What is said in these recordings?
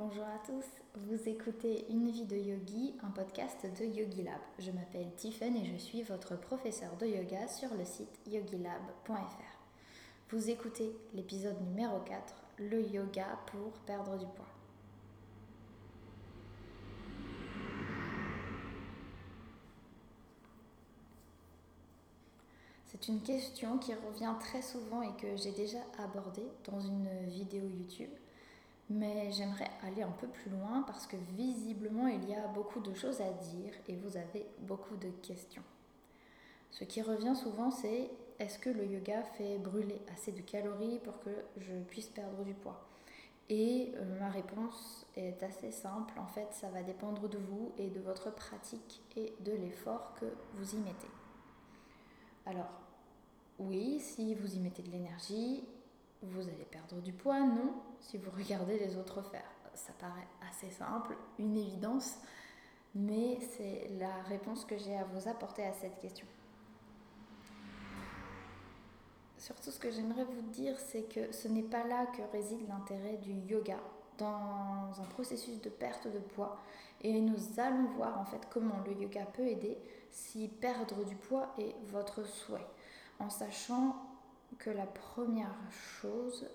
Bonjour à tous, vous écoutez Une vie de yogi, un podcast de Yogi Lab. Je m'appelle Tiffen et je suis votre professeur de yoga sur le site yogilab.fr. Vous écoutez l'épisode numéro 4, le yoga pour perdre du poids. C'est une question qui revient très souvent et que j'ai déjà abordée dans une vidéo YouTube. Mais j'aimerais aller un peu plus loin parce que visiblement il y a beaucoup de choses à dire et vous avez beaucoup de questions. Ce qui revient souvent c'est est-ce que le yoga fait brûler assez de calories pour que je puisse perdre du poids? Et euh, ma réponse est assez simple. En fait, ça va dépendre de vous et de votre pratique et de l'effort que vous y mettez. Alors, oui, si vous y mettez de l'énergie, vous allez perdre du poids, non, si vous regardez les autres faire. Ça paraît assez simple, une évidence, mais c'est la réponse que j'ai à vous apporter à cette question. Surtout, ce que j'aimerais vous dire, c'est que ce n'est pas là que réside l'intérêt du yoga dans un processus de perte de poids. Et nous allons voir en fait comment le yoga peut aider si perdre du poids est votre souhait. En sachant que la première chose,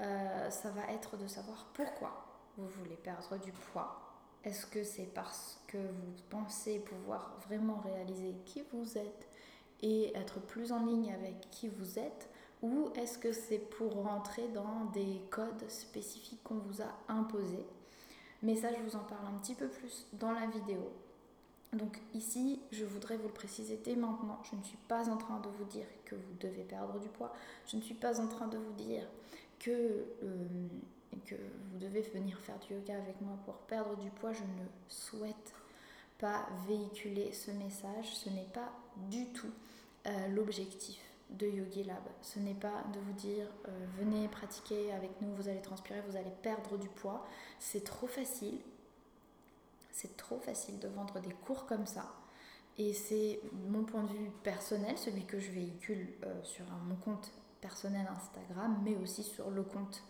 euh, ça va être de savoir pourquoi vous voulez perdre du poids. Est-ce que c'est parce que vous pensez pouvoir vraiment réaliser qui vous êtes et être plus en ligne avec qui vous êtes? Ou est-ce que c'est pour rentrer dans des codes spécifiques qu'on vous a imposés? Mais ça, je vous en parle un petit peu plus dans la vidéo. Donc ici, je voudrais vous le préciser dès maintenant, je ne suis pas en train de vous dire que vous devez perdre du poids, je ne suis pas en train de vous dire que, euh, vous devez venir faire du yoga avec moi pour perdre du poids, je ne souhaite pas véhiculer ce message, ce n'est pas du tout euh, l'objectif de Yogi Lab. Ce n'est pas de vous dire euh, venez pratiquer avec nous, vous allez transpirer, vous allez perdre du poids. C'est trop facile, c'est trop facile de vendre des cours comme ça. Et c'est mon point de vue personnel, celui que je véhicule euh, sur mon compte personnel Instagram, mais aussi sur le compte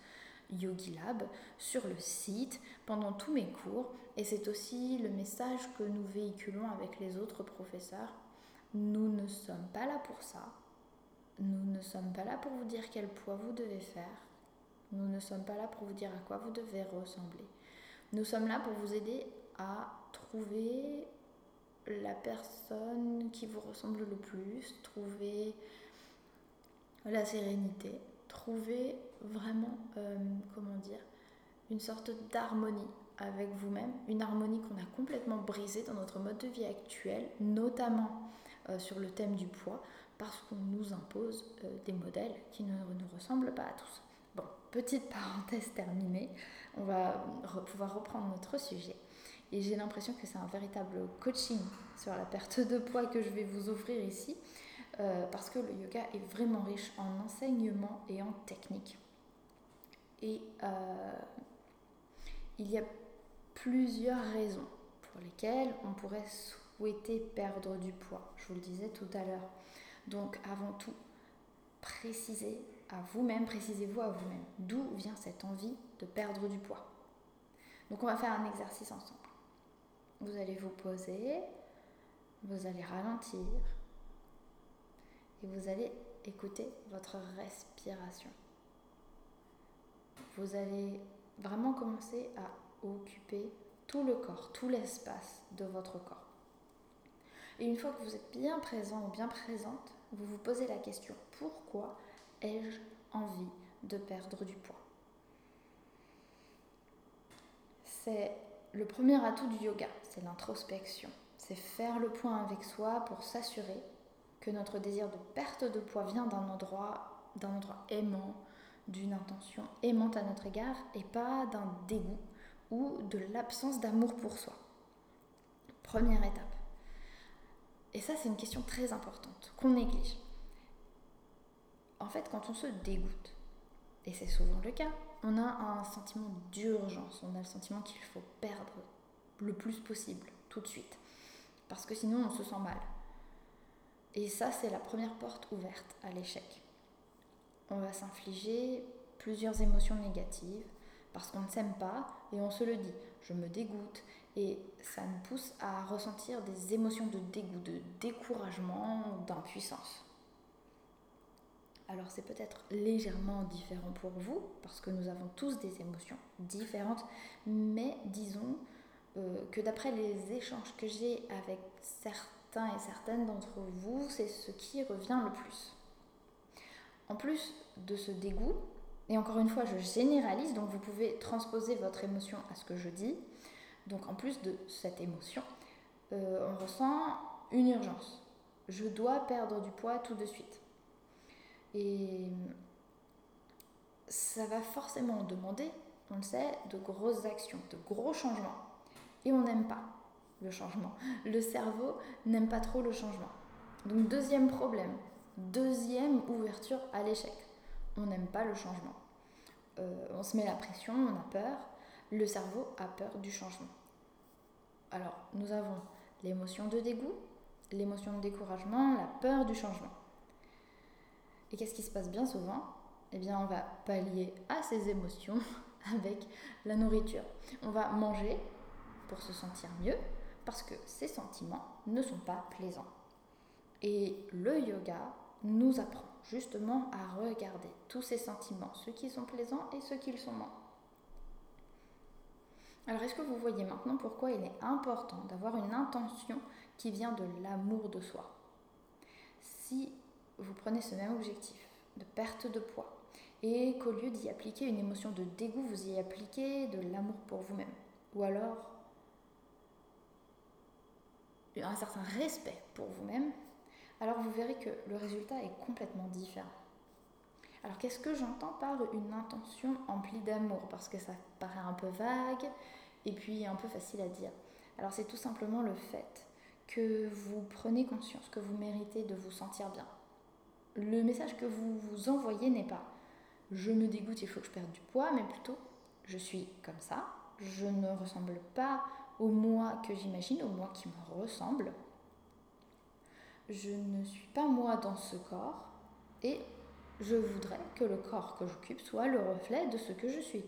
Yogi Lab, sur le site, pendant tous mes cours. Et c'est aussi le message que nous véhiculons avec les autres professeurs. Nous ne sommes pas là pour ça. Nous ne sommes pas là pour vous dire quel poids vous devez faire. Nous ne sommes pas là pour vous dire à quoi vous devez ressembler. Nous sommes là pour vous aider à trouver la personne qui vous ressemble le plus, trouver la sérénité, trouver vraiment, euh, comment dire, une sorte d'harmonie avec vous-même, une harmonie qu'on a complètement brisée dans notre mode de vie actuel, notamment euh, sur le thème du poids, parce qu'on nous impose euh, des modèles qui ne nous ressemblent pas à tous. Bon, petite parenthèse terminée, on va pouvoir reprendre notre sujet. Et j'ai l'impression que c'est un véritable coaching sur la perte de poids que je vais vous offrir ici, euh, parce que le yoga est vraiment riche en enseignement et en technique. Et euh, il y a plusieurs raisons pour lesquelles on pourrait souhaiter perdre du poids. Je vous le disais tout à l'heure. Donc avant tout, précisez à vous-même, précisez-vous à vous-même d'où vient cette envie de perdre du poids. Donc on va faire un exercice ensemble. Vous allez vous poser, vous allez ralentir et vous allez écouter votre respiration. Vous allez vraiment commencer à occuper tout le corps, tout l'espace de votre corps. Et une fois que vous êtes bien présent ou bien présente, vous vous posez la question, pourquoi ai-je envie de perdre du poids? C'est le premier atout du yoga, c'est l'introspection. C'est faire le point avec soi pour s'assurer que notre désir de perte de poids vient d'un endroit, d'un endroit aimant, d'une intention aimante à notre égard et pas d'un dégoût ou de l'absence d'amour pour soi. Première étape. Et ça, c'est une question très importante qu'on néglige. En fait, quand on se dégoûte, et c'est souvent le cas, on a un sentiment d'urgence, on a le sentiment qu'il faut perdre le plus possible, tout de suite, parce que sinon on se sent mal. Et ça, c'est la première porte ouverte à l'échec. On va s'infliger plusieurs émotions négatives, parce qu'on ne s'aime pas et on se le dit. Je me dégoûte et ça nous pousse à ressentir des émotions de dégoût, de découragement, d'impuissance. Alors c'est peut-être légèrement différent pour vous, parce que nous avons tous des émotions différentes, mais disons euh, que d'après les échanges que j'ai avec certains et certaines d'entre vous, c'est ce qui revient le plus. En plus de ce dégoût, et encore une fois je généralise, donc vous pouvez transposer votre émotion à ce que je dis, donc en plus de cette émotion, euh, on ressent une urgence. Je dois perdre du poids tout de suite. Et ça va forcément demander, on le sait, de grosses actions, de gros changements. Et on n'aime pas le changement. Le cerveau n'aime pas trop le changement. Donc deuxième problème, deuxième ouverture à l'échec. On n'aime pas le changement. Euh, on se met la pression, on a peur. Le cerveau a peur du changement. Alors nous avons l'émotion de dégoût, l'émotion de découragement, la peur du changement. Et qu'est-ce qui se passe bien souvent? Eh bien, on va pallier à ces émotions avec la nourriture. On va manger pour se sentir mieux parce que ces sentiments ne sont pas plaisants. Et le yoga nous apprend justement à regarder tous ces sentiments, ceux qui sont plaisants et ceux qui le sont moins. Alors est-ce que vous voyez maintenant pourquoi il est important d'avoir une intention qui vient de l'amour de soi? Si vous prenez ce même objectif de perte de poids et qu'au lieu d'y appliquer une émotion de dégoût, vous y appliquez de l'amour pour vous-même. Ou alors un certain respect pour vous-même, alors vous verrez que le résultat est complètement différent. Alors qu'est-ce que j'entends par une intention emplie d'amour? Parce que ça paraît un peu vague et puis un peu facile à dire. Alors c'est tout simplement le fait que vous prenez conscience que vous méritez de vous sentir bien, le message que vous vous envoyez n'est pas je me dégoûte, il faut que je perde du poids, mais plutôt je suis comme ça, je ne ressemble pas au moi que j'imagine, au moi qui me ressemble. Je ne suis pas moi dans ce corps et je voudrais que le corps que j'occupe soit le reflet de ce que je suis.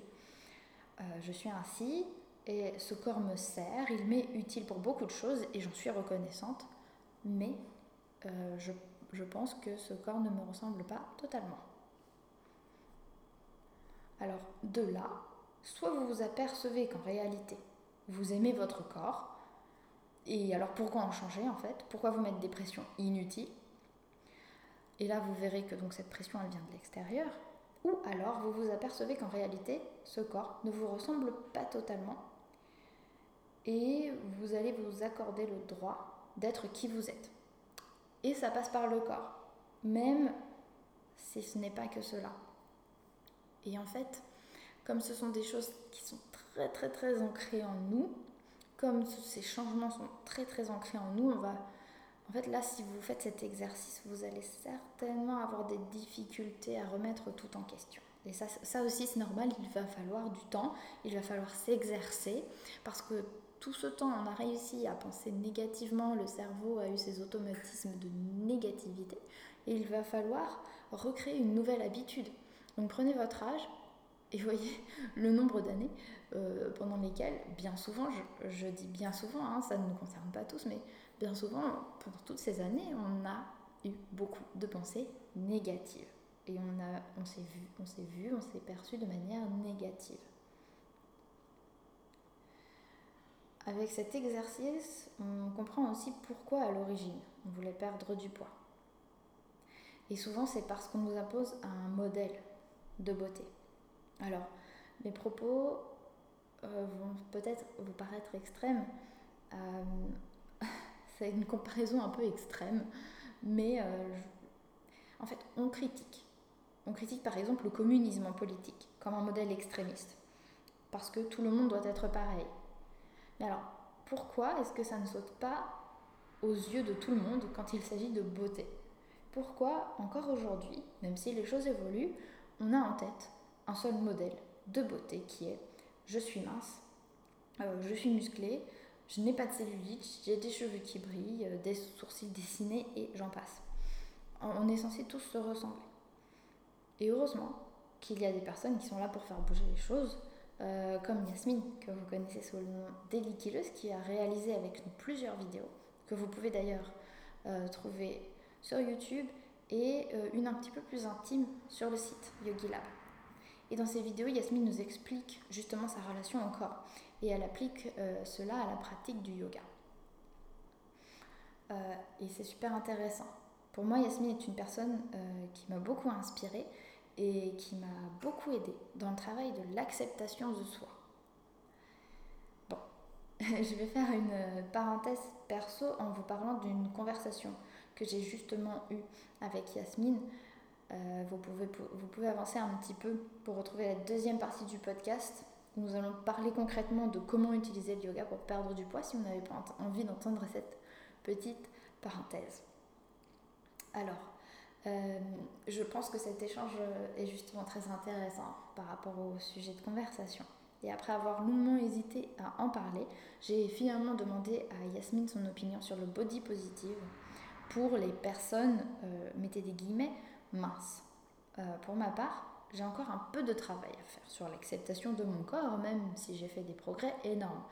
Euh, je suis ainsi et ce corps me sert, il m'est utile pour beaucoup de choses et j'en suis reconnaissante, mais euh, je je pense que ce corps ne me ressemble pas totalement. Alors de là, soit vous vous apercevez qu'en réalité, vous aimez votre corps, et alors pourquoi en changer en fait? Pourquoi vous mettre des pressions inutiles? Et là, vous verrez que donc cette pression, elle vient de l'extérieur. Ou alors vous vous apercevez qu'en réalité, ce corps ne vous ressemble pas totalement. Et vous allez vous accorder le droit d'être qui vous êtes. Et ça passe par le corps, même si ce n'est pas que cela. Et en fait, comme ce sont des choses qui sont très très très ancrées en nous, comme ces changements sont très très ancrés en nous, on va... En fait, là, si vous faites cet exercice, vous allez certainement avoir des difficultés à remettre tout en question. Et ça, ça aussi, c'est normal, il va falloir du temps, il va falloir s'exercer, parce que tout ce temps, on a réussi à penser négativement, le cerveau a eu ses automatismes de négativité, et il va falloir recréer une nouvelle habitude. Donc prenez votre âge et voyez le nombre d'années euh, pendant lesquelles, bien souvent, je, dis bien souvent, hein, ça ne nous concerne pas tous, mais bien souvent, pendant toutes ces années, on a eu beaucoup de pensées négatives. Et on, on s'est vu, on s'est vu, on s'est perçu de manière négative. Avec cet exercice, on comprend aussi pourquoi à l'origine on voulait perdre du poids. Et souvent, c'est parce qu'on nous impose un modèle de beauté. Alors, mes propos euh, vont peut-être vous paraître extrêmes. Euh, c'est une comparaison un peu extrême, mais euh, en fait, on critique. On critique par exemple le communisme en politique comme un modèle extrémiste, parce que tout le monde doit être pareil. Mais alors, pourquoi est-ce que ça ne saute pas aux yeux de tout le monde quand il s'agit de beauté? Pourquoi, encore aujourd'hui, même si les choses évoluent, on a en tête un seul modèle de beauté qui est je suis mince, euh, je suis musclée, je n'ai pas de cellulite, j'ai des cheveux qui brillent, euh, des sourcils dessinés et j'en passe. On est censé tous se ressembler. Et heureusement qu'il y a des personnes qui sont là pour faire bouger les choses, euh, comme Yasmine, que vous connaissez sous le nom d'Elikileuse, qui a réalisé avec nous plusieurs vidéos, que vous pouvez d'ailleurs euh, trouver sur YouTube, et euh, une un petit peu plus intime sur le site YogiLab. Et dans ces vidéos, Yasmine nous explique justement sa relation au corps, et elle applique cela à la pratique du yoga. et c'est super intéressant. Pour moi, Yasmine est une personne qui m'a beaucoup inspirée et qui m'a beaucoup aidé dans le travail de l'acceptation de soi. Bon, je vais faire une parenthèse perso en vous parlant d'une conversation que j'ai justement eue avec Yasmine. Euh, vous, pouvez, vous pouvez avancer un petit peu pour retrouver la deuxième partie du podcast. Nous allons parler concrètement de comment utiliser le yoga pour perdre du poids si vous n'avez pas envie d'entendre cette petite parenthèse. Alors, euh, je pense que cet échange est justement très intéressant par rapport au sujet de conversation. Et après avoir longuement hésité à en parler, j'ai finalement demandé à Yasmine son opinion sur le body positive pour les personnes, euh, mettez des guillemets, minces. Euh, pour ma part, j'ai encore un peu de travail à faire sur l'acceptation de mon corps, même si j'ai fait des progrès énormes.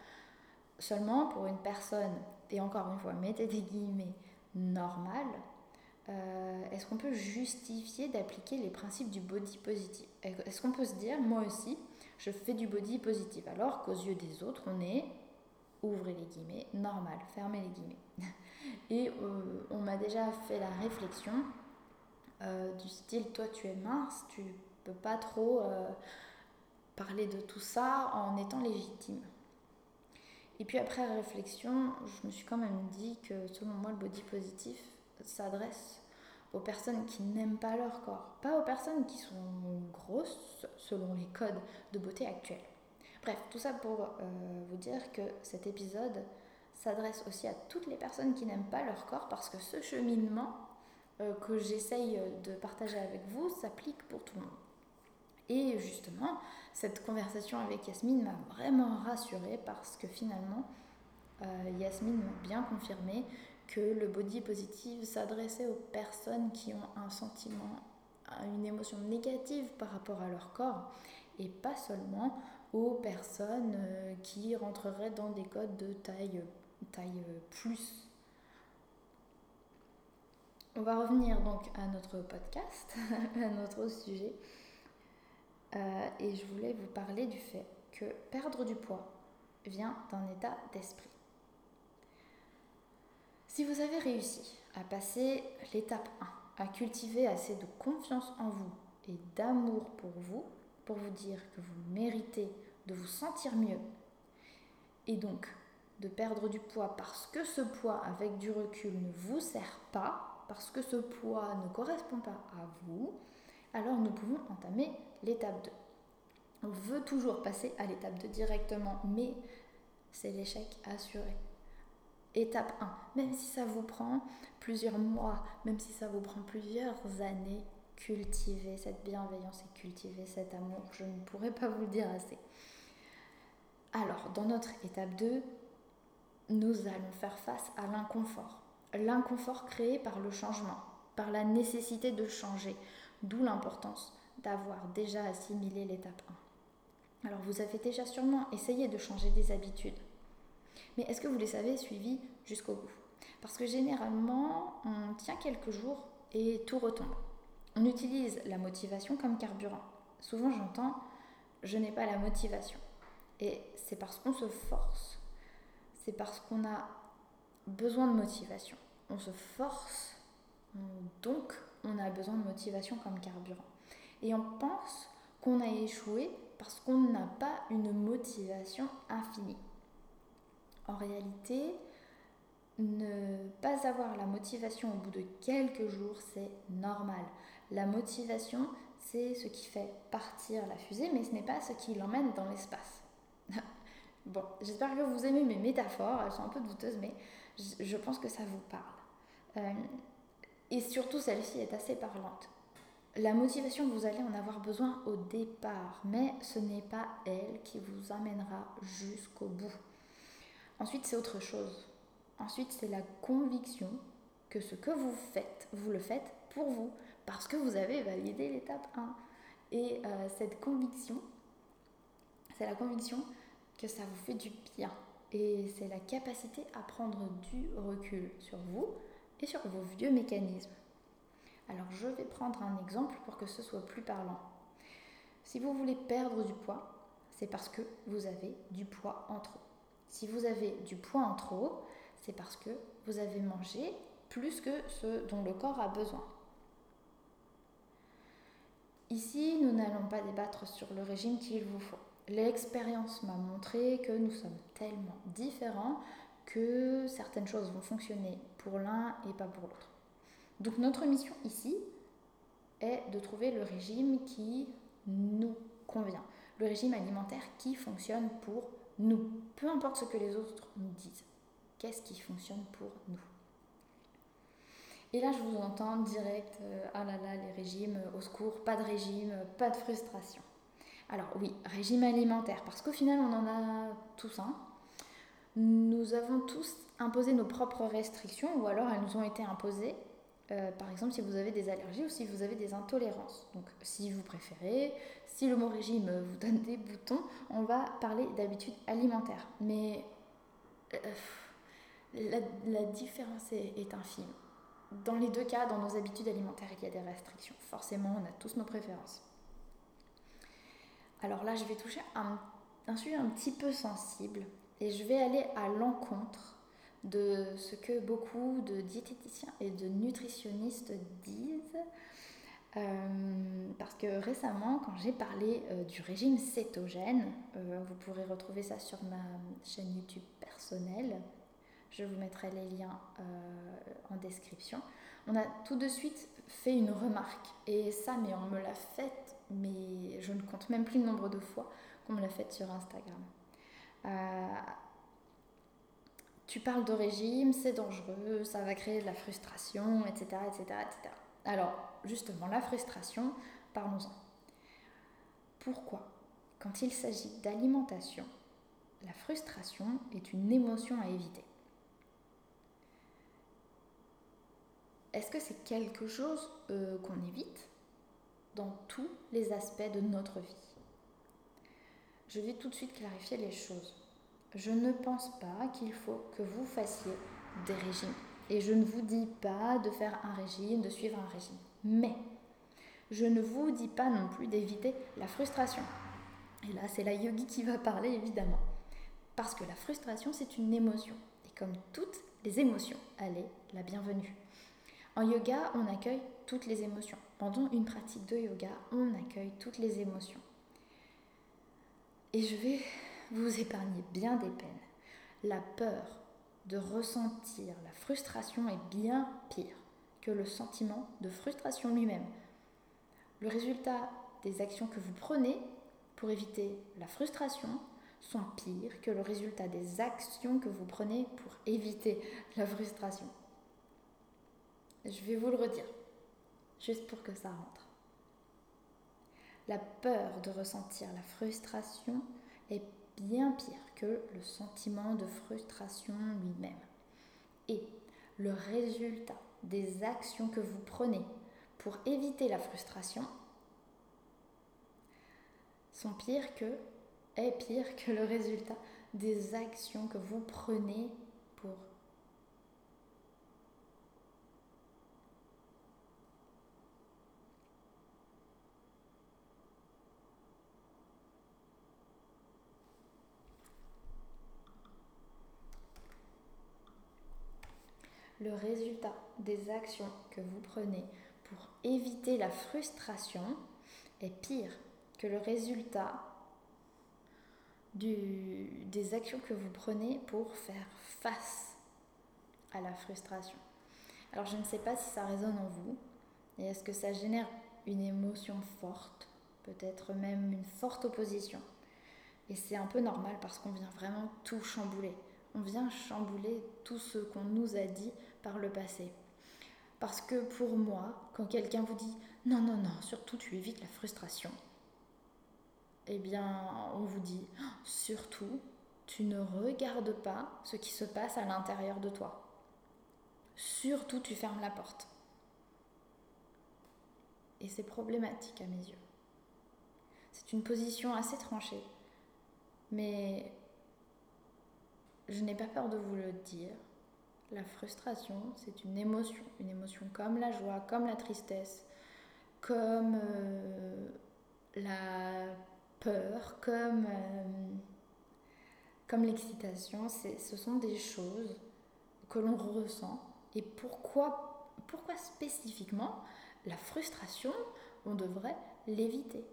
Seulement pour une personne, et encore une fois, mettez des guillemets, normale, euh, est-ce qu'on peut justifier d'appliquer les principes du body positive? Est-ce qu'on peut se dire, moi aussi, je fais du body positive, alors qu'aux yeux des autres, on est, ouvrez les guillemets, normal, fermez les guillemets. Et euh, on m'a déjà fait la réflexion euh, du style, toi tu es mince, tu peux pas trop parler de tout ça en étant légitime. Et puis après réflexion, je me suis quand même dit que selon moi, le body positif, s'adresse aux personnes qui n'aiment pas leur corps, pas aux personnes qui sont grosses selon les codes de beauté actuels. Bref, tout ça pour euh, vous dire que cet épisode s'adresse aussi à toutes les personnes qui n'aiment pas leur corps parce que ce cheminement euh, que j'essaye de partager avec vous s'applique pour tout le monde. Et justement, cette conversation avec Yasmine m'a vraiment rassurée parce que finalement, Yasmine m'a bien confirmé que le body positive s'adressait aux personnes qui ont un sentiment, une émotion négative par rapport à leur corps et pas seulement aux personnes euh, qui rentreraient dans des codes de taille, taille plus. On va revenir donc à notre podcast, à notre sujet. Euh, et je voulais vous parler du fait que perdre du poids vient d'un état d'esprit. Si vous avez réussi à passer l'étape 1, à cultiver assez de confiance en vous et d'amour pour vous, pour vous dire que vous méritez de vous sentir mieux, et donc de perdre du poids parce que ce poids avec du recul ne vous sert pas, parce que ce poids ne correspond pas à vous, alors nous pouvons entamer l'étape 2. On veut toujours passer à l'étape 2 directement, mais c'est l'échec assuré. Étape 1, même si ça vous prend plusieurs mois, même si ça vous prend plusieurs années, cultivez cette bienveillance et cultivez cet amour. Je ne pourrais pas vous le dire assez. Alors, dans notre étape 2, nous allons faire face à l'inconfort. L'inconfort créé par le changement, par la nécessité de changer, d'où l'importance d'avoir déjà assimilé l'étape 1. Alors, vous avez déjà sûrement essayé de changer des habitudes mais est-ce que vous les avez suivis jusqu'au bout? Parce que généralement, on tient quelques jours et tout retombe. On utilise la motivation comme carburant. Souvent j'entends je n'ai pas la motivation. Et c'est parce qu'on se force. C'est parce qu'on a besoin de motivation. On se force, donc on a besoin de motivation comme carburant. Et on pense qu'on a échoué parce qu'on n'a pas une motivation infinie. En réalité, ne pas avoir la motivation au bout de quelques jours, c'est normal. La motivation, c'est ce qui fait partir la fusée, mais ce n'est pas ce qui l'emmène dans l'espace. bon, j'espère que vous aimez mes métaphores, elles sont un peu douteuses, mais je pense que ça vous parle. Euh, et surtout, celle-ci est assez parlante. La motivation, vous allez en avoir besoin au départ, mais ce n'est pas elle qui vous amènera jusqu'au bout. Ensuite, c'est autre chose. Ensuite, c'est la conviction que ce que vous faites, vous le faites pour vous, parce que vous avez validé l'étape 1. Et euh, cette conviction, c'est la conviction que ça vous fait du bien. Et c'est la capacité à prendre du recul sur vous et sur vos vieux mécanismes. Alors je vais prendre un exemple pour que ce soit plus parlant. Si vous voulez perdre du poids, c'est parce que vous avez du poids en trop. Si vous avez du poids en trop, c'est parce que vous avez mangé plus que ce dont le corps a besoin. Ici, nous n'allons pas débattre sur le régime qu'il vous faut. L'expérience m'a montré que nous sommes tellement différents que certaines choses vont fonctionner pour l'un et pas pour l'autre. Donc notre mission ici est de trouver le régime qui nous convient, le régime alimentaire qui fonctionne pour nous, peu importe ce que les autres nous disent. Qu'est-ce qui fonctionne pour nous? Et là, je vous entends direct, euh, ah là là, les régimes, au secours, pas de régime, pas de frustration. Alors oui, régime alimentaire, parce qu'au final, on en a tous un. Nous avons tous imposé nos propres restrictions, ou alors elles nous ont été imposées euh, par exemple, si vous avez des allergies ou si vous avez des intolérances. Donc, si vous préférez, si le mot régime vous donne des boutons, on va parler d'habitudes alimentaires. Mais euh, la, différence est, infime. Dans les deux cas, dans nos habitudes alimentaires, il y a des restrictions. Forcément, on a tous nos préférences. Alors là, je vais toucher un sujet un petit peu sensible et je vais aller à l'encontre de ce que beaucoup de diététiciens et de nutritionnistes disent. Euh, parce que récemment, quand j'ai parlé euh, du régime cétogène, euh, vous pourrez retrouver ça sur ma chaîne YouTube personnelle, je vous mettrai les liens en description, on a tout de suite fait une remarque. Et ça, mais on me l'a fait, mais je ne compte même plus le nombre de fois qu'on me l'a fait sur Instagram tu parles de régime, c'est dangereux, ça va créer de la frustration, etc., etc., etc. Alors, justement, la frustration, parlons-en. Pourquoi Quand il s'agit d'alimentation, la frustration est une émotion à éviter? Est-ce que c'est quelque chose euh, qu'on évite dans tous les aspects de notre vie? Je vais tout de suite clarifier les choses je ne pense pas qu'il faut que vous fassiez des régimes. Et je ne vous dis pas de faire un régime, de suivre un régime. Mais je ne vous dis pas non plus d'éviter la frustration. Et là, c'est la yogi qui va parler, évidemment. Parce que la frustration, c'est une émotion. Et comme toutes les émotions, elle est la bienvenue. En yoga, on accueille toutes les émotions. Pendant une pratique de yoga, on accueille toutes les émotions. Et je vais vous épargnez bien des peines. La peur de ressentir la frustration est bien pire que le sentiment de frustration lui-même. Le résultat des actions que vous prenez pour éviter la frustration sont pires que le résultat des actions que vous prenez pour éviter la frustration. Je vais vous le redire, juste pour que ça rentre. La peur de ressentir la frustration est bien pire que le sentiment de frustration lui-même. Et le résultat des actions que vous prenez pour éviter la frustration sont pires que est pire que le résultat des actions que vous prenez pour le résultat des actions que vous prenez pour éviter la frustration est pire que le résultat des actions que vous prenez pour faire face à la frustration. Alors je ne sais pas si ça résonne en vous et est-ce que ça génère une émotion forte, peut-être même une forte opposition? Et c'est un peu normal parce qu'on vient vraiment tout chambouler. On vient chambouler tout ce qu'on nous a dit par le passé. Parce que pour moi, quand quelqu'un vous dit non, non, non, surtout tu évites la frustration, eh bien, on vous dit surtout tu ne regardes pas ce qui se passe à l'intérieur de toi. Surtout tu fermes la porte. Et c'est problématique à mes yeux. C'est une position assez tranchée. Mais je n'ai pas peur de vous le dire. La frustration, c'est une émotion. Une émotion comme la joie, comme la tristesse, comme euh, la peur, comme, euh, l'excitation. Ce sont des choses que l'on ressent. Et pourquoi spécifiquement la frustration, on devrait l'éviter?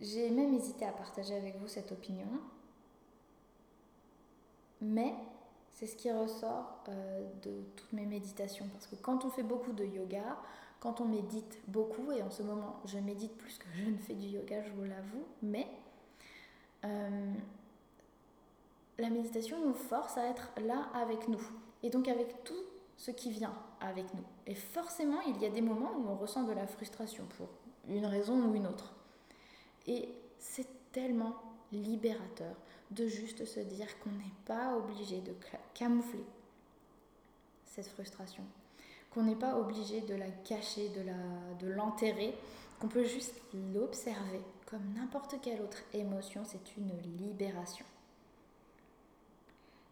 J'ai même hésité à partager avec vous cette opinion, mais c'est ce qui ressort euh, de toutes mes méditations. Parce que quand on fait beaucoup de yoga, quand on médite beaucoup, et en ce moment je médite plus que je ne fais du yoga, je vous l'avoue, mais euh, la méditation nous force à être là avec nous. Et donc avec tout ce qui vient avec nous. Et forcément, il y a des moments où on ressent de la frustration pour une raison ou une autre. Et c'est tellement libérateur de juste se dire qu'on n'est pas obligé de camoufler cette frustration, qu'on n'est pas obligé de la cacher, de, l'enterrer, qu'on peut juste l'observer comme n'importe quelle autre émotion, c'est une libération.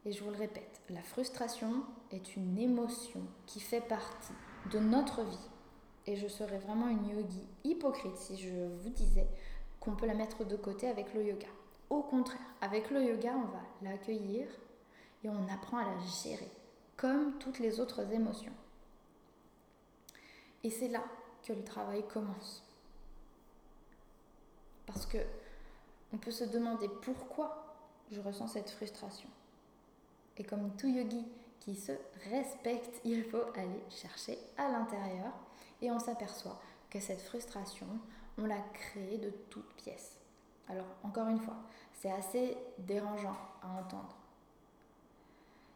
Et je vous le répète, la frustration est une émotion qui fait partie de notre vie. Et je serais vraiment une yogi hypocrite si je vous disais qu'on peut la mettre de côté avec le yoga. Au contraire, avec le yoga, on va l'accueillir et on apprend à la gérer, comme toutes les autres émotions. Et c'est là que le travail commence. Parce que on peut se demander pourquoi je ressens cette frustration. Et comme tout yogi qui se respecte, il faut aller chercher à l'intérieur et on s'aperçoit que cette frustration, on l'a créée de toutes pièces. Alors, encore une fois, c'est assez dérangeant à entendre.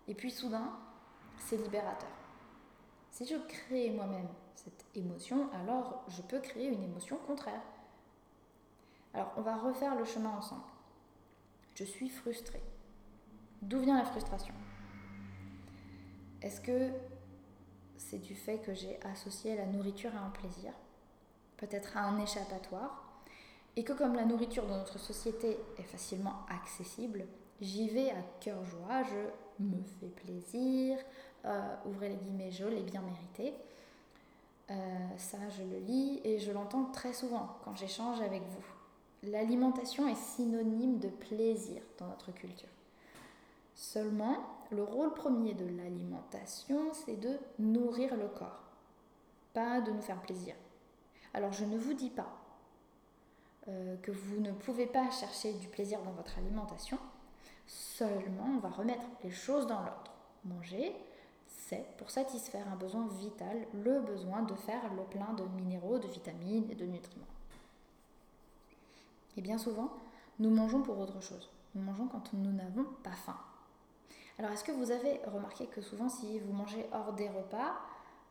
Et puis soudain, c'est libérateur. Si je crée moi-même cette émotion, alors je peux créer une émotion contraire. Alors, on va refaire le chemin ensemble. Je suis frustrée. D'où vient la frustration? Est-ce que c'est du fait que j'ai associé la nourriture à un plaisir? Peut-être à un échappatoire et que comme la nourriture dans notre société est facilement accessible, j'y vais à cœur joie, je me fais plaisir, euh, ouvrez les guillemets, je l'ai bien mérité. Euh, ça, je le lis et je l'entends très souvent quand j'échange avec vous. L'alimentation est synonyme de plaisir dans notre culture. Seulement, le rôle premier de l'alimentation, c'est de nourrir le corps, pas de nous faire plaisir. Alors je ne vous dis pas euh, que vous ne pouvez pas chercher du plaisir dans votre alimentation. Seulement, on va remettre les choses dans l'ordre. Manger, c'est pour satisfaire un besoin vital, le besoin de faire le plein de minéraux, de vitamines et de nutriments. Et bien souvent, nous mangeons pour autre chose. Nous mangeons quand nous n'avons pas faim. Alors, est-ce que vous avez remarqué que souvent, si vous mangez hors des repas,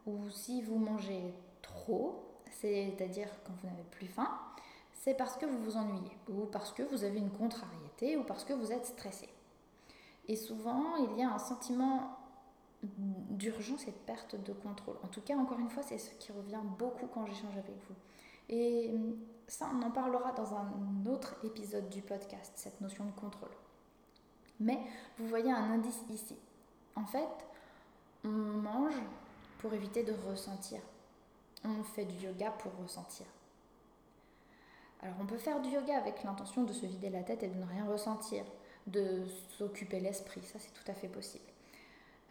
ou si vous mangez trop, c'est-à-dire quand vous n'avez plus faim, c'est parce que vous vous ennuyez, ou parce que vous avez une contrariété, ou parce que vous êtes stressé. Et souvent, il y a un sentiment d'urgence et de perte de contrôle. En tout cas, encore une fois, c'est ce qui revient beaucoup quand j'échange avec vous. Et ça, on en parlera dans un autre épisode du podcast, cette notion de contrôle. Mais vous voyez un indice ici. En fait, on mange pour éviter de ressentir. On fait du yoga pour ressentir. Alors on peut faire du yoga avec l'intention de se vider la tête et de ne rien ressentir, de s'occuper l'esprit, ça c'est tout à fait possible.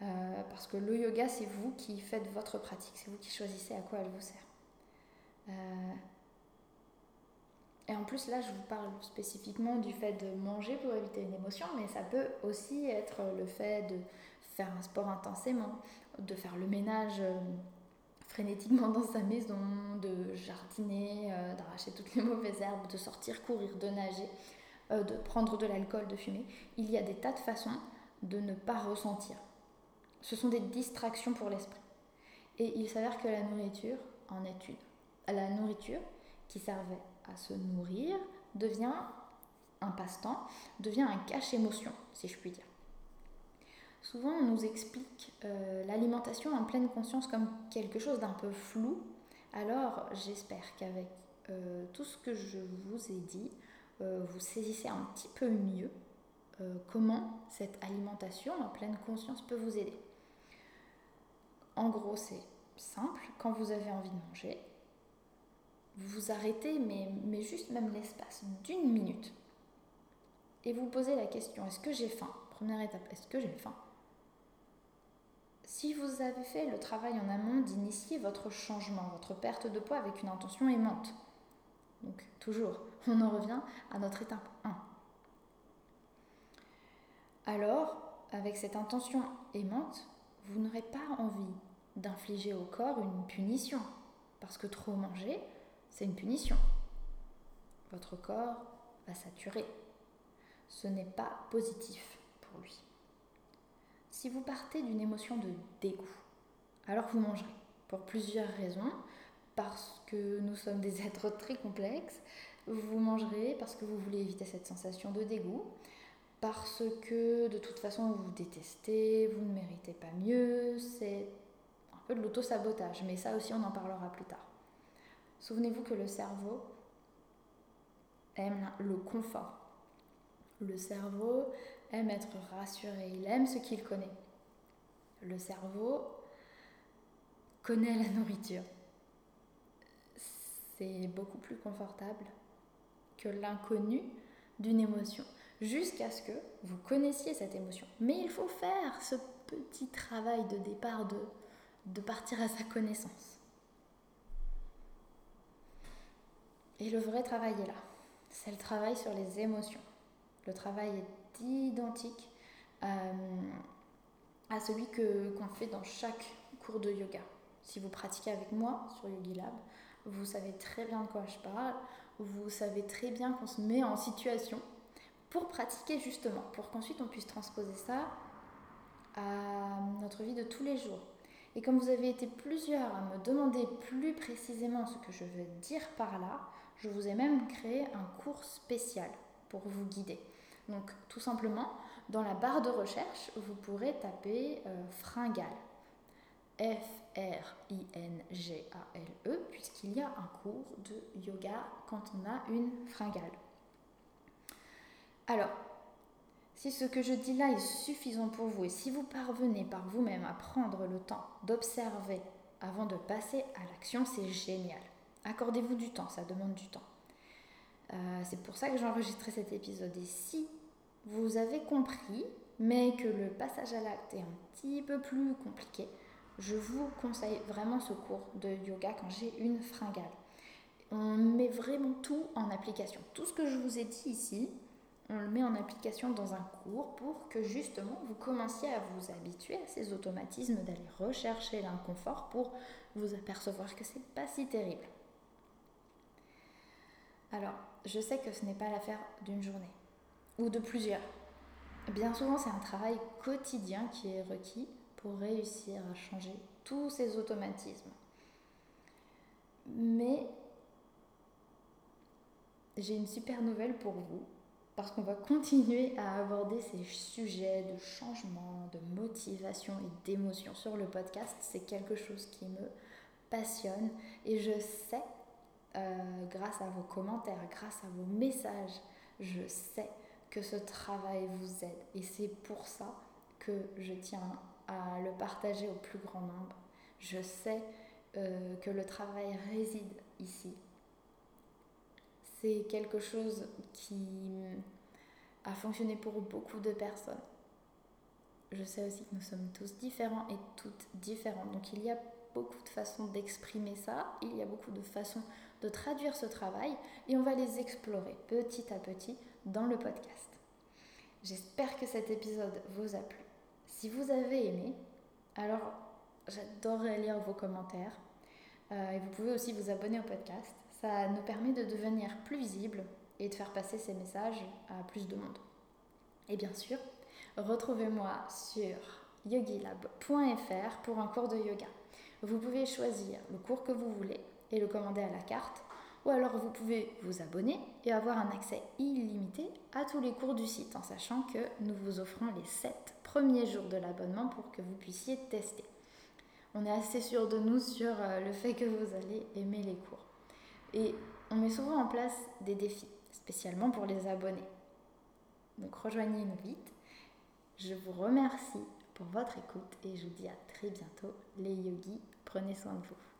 Euh, parce que le yoga, c'est vous qui faites votre pratique, c'est vous qui choisissez à quoi elle vous sert. Euh, et en plus, là, je vous parle spécifiquement du fait de manger pour éviter une émotion, mais ça peut aussi être le fait de faire un sport intensément, de faire le ménage euh, frénétiquement dans sa maison, de jardiner, euh, d'arracher toutes les mauvaises herbes, de sortir courir, de nager, euh, de prendre de l'alcool, de fumer. Il y a des tas de façons de ne pas ressentir. Ce sont des distractions pour l'esprit. Et il s'avère que la nourriture en est une. La nourriture qui servait à se nourrir devient un passe-temps, devient un cache-émotion, si je puis dire. Souvent, on nous explique euh, l'alimentation en pleine conscience comme quelque chose d'un peu flou. Alors, j'espère qu'avec euh, tout ce que je vous ai dit, euh, vous saisissez un petit peu mieux comment cette alimentation en pleine conscience peut vous aider. En gros, c'est simple, quand vous avez envie de manger, vous vous arrêtez, mais, mais juste même l'espace d'une minute, et vous posez la question, est-ce que j'ai faim? Première étape, est-ce que j'ai faim? Si vous avez fait le travail en amont d'initier votre changement, votre perte de poids avec une intention aimante, donc toujours, on en revient à notre étape 1. Alors, avec cette intention aimante, vous n'aurez pas envie d'infliger au corps une punition, parce que trop manger, c'est une punition. Votre corps va saturer. Ce n'est pas positif pour lui. Si vous partez d'une émotion de dégoût, alors vous mangerez, pour plusieurs raisons. Parce que nous sommes des êtres très complexes, vous mangerez parce que vous voulez éviter cette sensation de dégoût, parce que de toute façon vous vous détestez, vous ne méritez pas mieux, c'est un peu de l'auto-sabotage, mais ça aussi on en parlera plus tard. Souvenez-vous que le cerveau aime le confort. Le cerveau aime être rassuré, il aime ce qu'il connaît. Le cerveau connaît la nourriture. C'est beaucoup plus confortable que l'inconnu d'une émotion, jusqu'à ce que vous connaissiez cette émotion. Mais il faut faire ce petit travail de départ de, de partir à sa connaissance. Et le vrai travail est là. C'est le travail sur les émotions. Le travail est identique euh, à celui que, qu'on fait dans chaque cours de yoga. Si vous pratiquez avec moi sur Yogi Lab, vous savez très bien de quoi je parle, vous savez très bien qu'on se met en situation pour pratiquer justement, pour qu'ensuite on puisse transposer ça à notre vie de tous les jours. Et comme vous avez été plusieurs à me demander plus précisément ce que je veux dire par là, je vous ai même créé un cours spécial pour vous guider. Donc tout simplement, dans la barre de recherche, vous pourrez taper euh, fringale. F-R-I-N-G-A-L-E, puisqu'il y a un cours de yoga quand on a une fringale. Alors, si ce que je dis là est suffisant pour vous et si vous parvenez par vous-même à prendre le temps d'observer avant de passer à l'action, c'est génial. Accordez-vous du temps, ça demande du temps. Euh, c'est pour ça que j'ai enregistré cet épisode. Et si vous avez compris, mais que le passage à l'acte est un petit peu plus compliqué, je vous conseille vraiment ce cours de yoga quand j'ai une fringale. On met vraiment tout en application. Tout ce que je vous ai dit ici, on le met en application dans un cours pour que justement vous commenciez à vous habituer à ces automatismes d'aller rechercher l'inconfort pour vous apercevoir que c'est pas si terrible. Alors, je sais que ce n'est pas l'affaire d'une journée ou de plusieurs. Bien souvent, c'est un travail quotidien qui est requis pour réussir à changer tous ces automatismes. Mais j'ai une super nouvelle pour vous, parce qu'on va continuer à aborder ces sujets de changement, de motivation et d'émotion sur le podcast. C'est quelque chose qui me passionne et je sais euh, grâce à vos commentaires, grâce à vos messages, je sais que ce travail vous aide. Et c'est pour ça que je tiens à le partager au plus grand nombre. Je sais euh, que le travail réside ici. C'est quelque chose qui a fonctionné pour beaucoup de personnes. Je sais aussi que nous sommes tous différents et toutes différentes. Donc il y a beaucoup de façons d'exprimer ça, il y a beaucoup de façons de traduire ce travail et on va les explorer petit à petit dans le podcast. J'espère que cet épisode vous a plu. Si vous avez aimé, alors j'adorerais lire vos commentaires euh, et vous pouvez aussi vous abonner au podcast. Ça nous permet de devenir plus visible et de faire passer ces messages à plus de monde. Et bien sûr, retrouvez-moi sur yogilab.fr pour un cours de yoga. Vous pouvez choisir le cours que vous voulez et le commander à la carte. Ou alors vous pouvez vous abonner et avoir un accès illimité à tous les cours du site en sachant que nous vous offrons les 7 premiers jours de l'abonnement pour que vous puissiez tester. On est assez sûr de nous sur euh, le fait que vous allez aimer les cours. Et on met souvent en place des défis, spécialement pour les abonnés. Donc rejoignez-nous vite. Je vous remercie pour votre écoute et je vous dis à très bientôt les yogis. Prenez soin de vous.